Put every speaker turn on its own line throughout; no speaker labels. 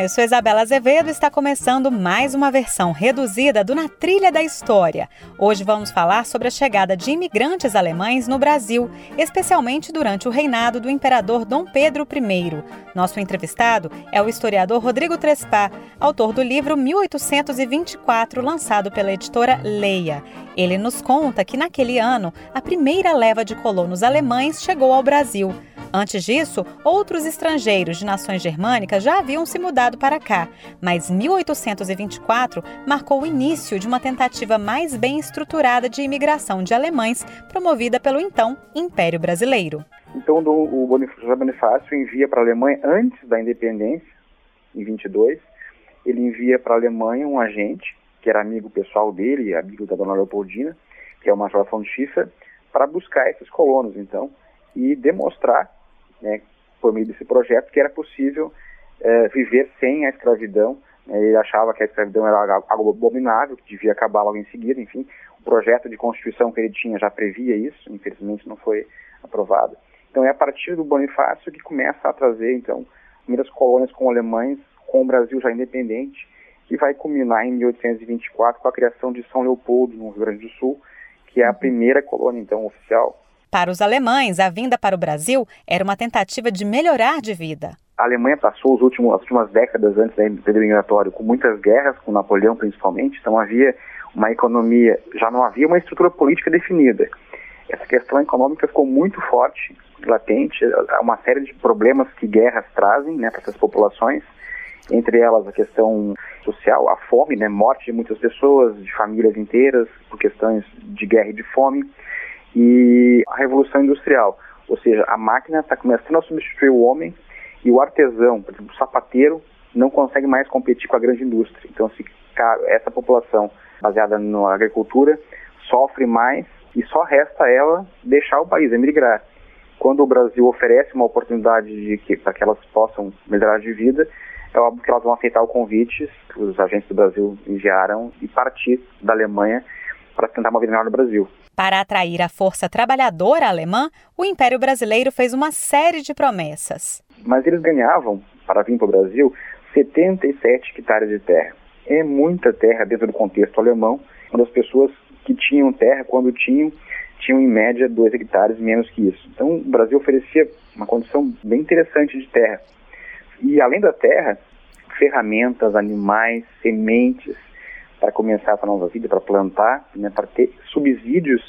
Eu sou Isabela Azevedo e está começando mais uma versão reduzida do Na Trilha da História. Hoje vamos falar sobre a chegada de imigrantes alemães no Brasil, especialmente durante o reinado do imperador Dom Pedro I. Nosso entrevistado é o historiador Rodrigo Trespá, autor do livro 1824, lançado pela editora Leia. Ele nos conta que naquele ano a primeira leva de colonos alemães chegou ao Brasil. Antes disso, outros estrangeiros de nações germânicas já haviam se mudado para cá, mas 1824 marcou o início de uma tentativa mais bem estruturada de imigração de alemães, promovida pelo então Império Brasileiro.
Então, o Bonifácio Bonifácio envia para a Alemanha antes da independência, em 22, ele envia para a Alemanha um agente, que era amigo pessoal dele, amigo da dona Leopoldina, que é o Major von Schiffer, para buscar esses colonos, então, e demonstrar né, por meio desse projeto, que era possível é, viver sem a escravidão. Né, ele achava que a escravidão era algo abominável, que devia acabar logo em seguida. Enfim, o projeto de constituição que ele tinha já previa isso, infelizmente não foi aprovado. Então é a partir do Bonifácio que começa a trazer, então, primeiras colônias com alemães, com o Brasil já independente, que vai culminar em 1824 com a criação de São Leopoldo, no Rio Grande do Sul, que é a primeira colônia, então, oficial
para os alemães, a vinda para o Brasil era uma tentativa de melhorar de vida.
A Alemanha passou os últimos, as últimas décadas antes do período migratório com muitas guerras, com Napoleão principalmente, então havia uma economia, já não havia uma estrutura política definida. Essa questão econômica ficou muito forte, latente, há uma série de problemas que guerras trazem né, para essas populações, entre elas a questão social, a fome, né, morte de muitas pessoas, de famílias inteiras, por questões de guerra e de fome e a revolução industrial, ou seja, a máquina está começando a substituir o homem e o artesão, por exemplo, o sapateiro, não consegue mais competir com a grande indústria. Então, se essa população baseada na agricultura sofre mais e só resta ela deixar o país, emigrar. Quando o Brasil oferece uma oportunidade de que para que elas possam melhorar de vida, é óbvio que elas vão aceitar o convite que os agentes do Brasil enviaram e partir da Alemanha para tentar uma vida melhor no Brasil.
Para atrair a força trabalhadora alemã, o Império Brasileiro fez uma série de promessas.
Mas eles ganhavam, para vir para o Brasil, 77 hectares de terra. É muita terra dentro do contexto alemão, quando as pessoas que tinham terra, quando tinham, tinham em média 2 hectares menos que isso. Então o Brasil oferecia uma condição bem interessante de terra. E além da terra, ferramentas, animais, sementes, para começar essa nova vida, para plantar, né, para ter subsídios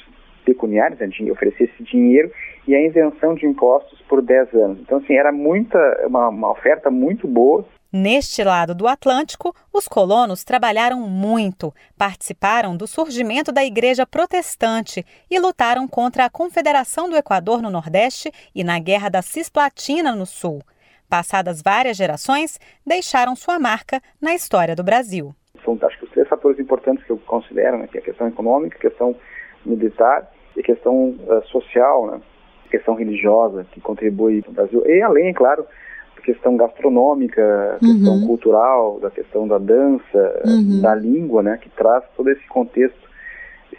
pecuniários, né, de oferecer esse dinheiro e a isenção de impostos por 10 anos. Então, assim, era muita, uma, uma oferta muito boa.
Neste lado do Atlântico, os colonos trabalharam muito, participaram do surgimento da Igreja Protestante e lutaram contra a Confederação do Equador no Nordeste e na Guerra da Cisplatina no Sul. Passadas várias gerações, deixaram sua marca na história do Brasil
são acho três fatores importantes que eu considero, né, que é a questão econômica, a questão militar e a questão uh, social, né, a questão religiosa que contribui para o Brasil. E além, claro, a questão gastronômica, a uhum. questão cultural, da questão da dança, uhum. da língua, né, que traz todo esse contexto,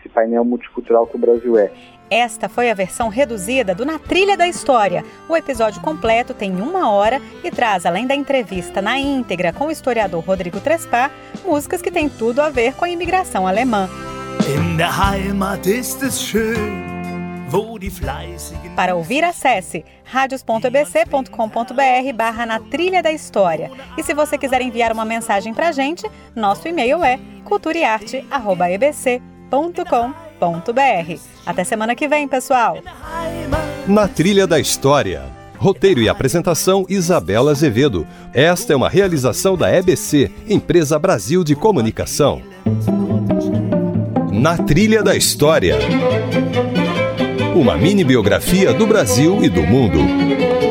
esse painel multicultural que o Brasil é.
Esta foi a versão reduzida do Na Trilha da História. O episódio completo tem uma hora e traz, além da entrevista na íntegra com o historiador Rodrigo Trespá, músicas que têm tudo a ver com a imigração alemã. Para ouvir, acesse radios.ebc.com.br barra na trilha da história. E se você quiser enviar uma mensagem para a gente, nosso e-mail é culturaearte.ebc.com.br até semana que vem, pessoal.
Na Trilha da História. Roteiro e apresentação Isabela Azevedo. Esta é uma realização da EBC, Empresa Brasil de Comunicação. Na Trilha da História. Uma mini biografia do Brasil e do mundo.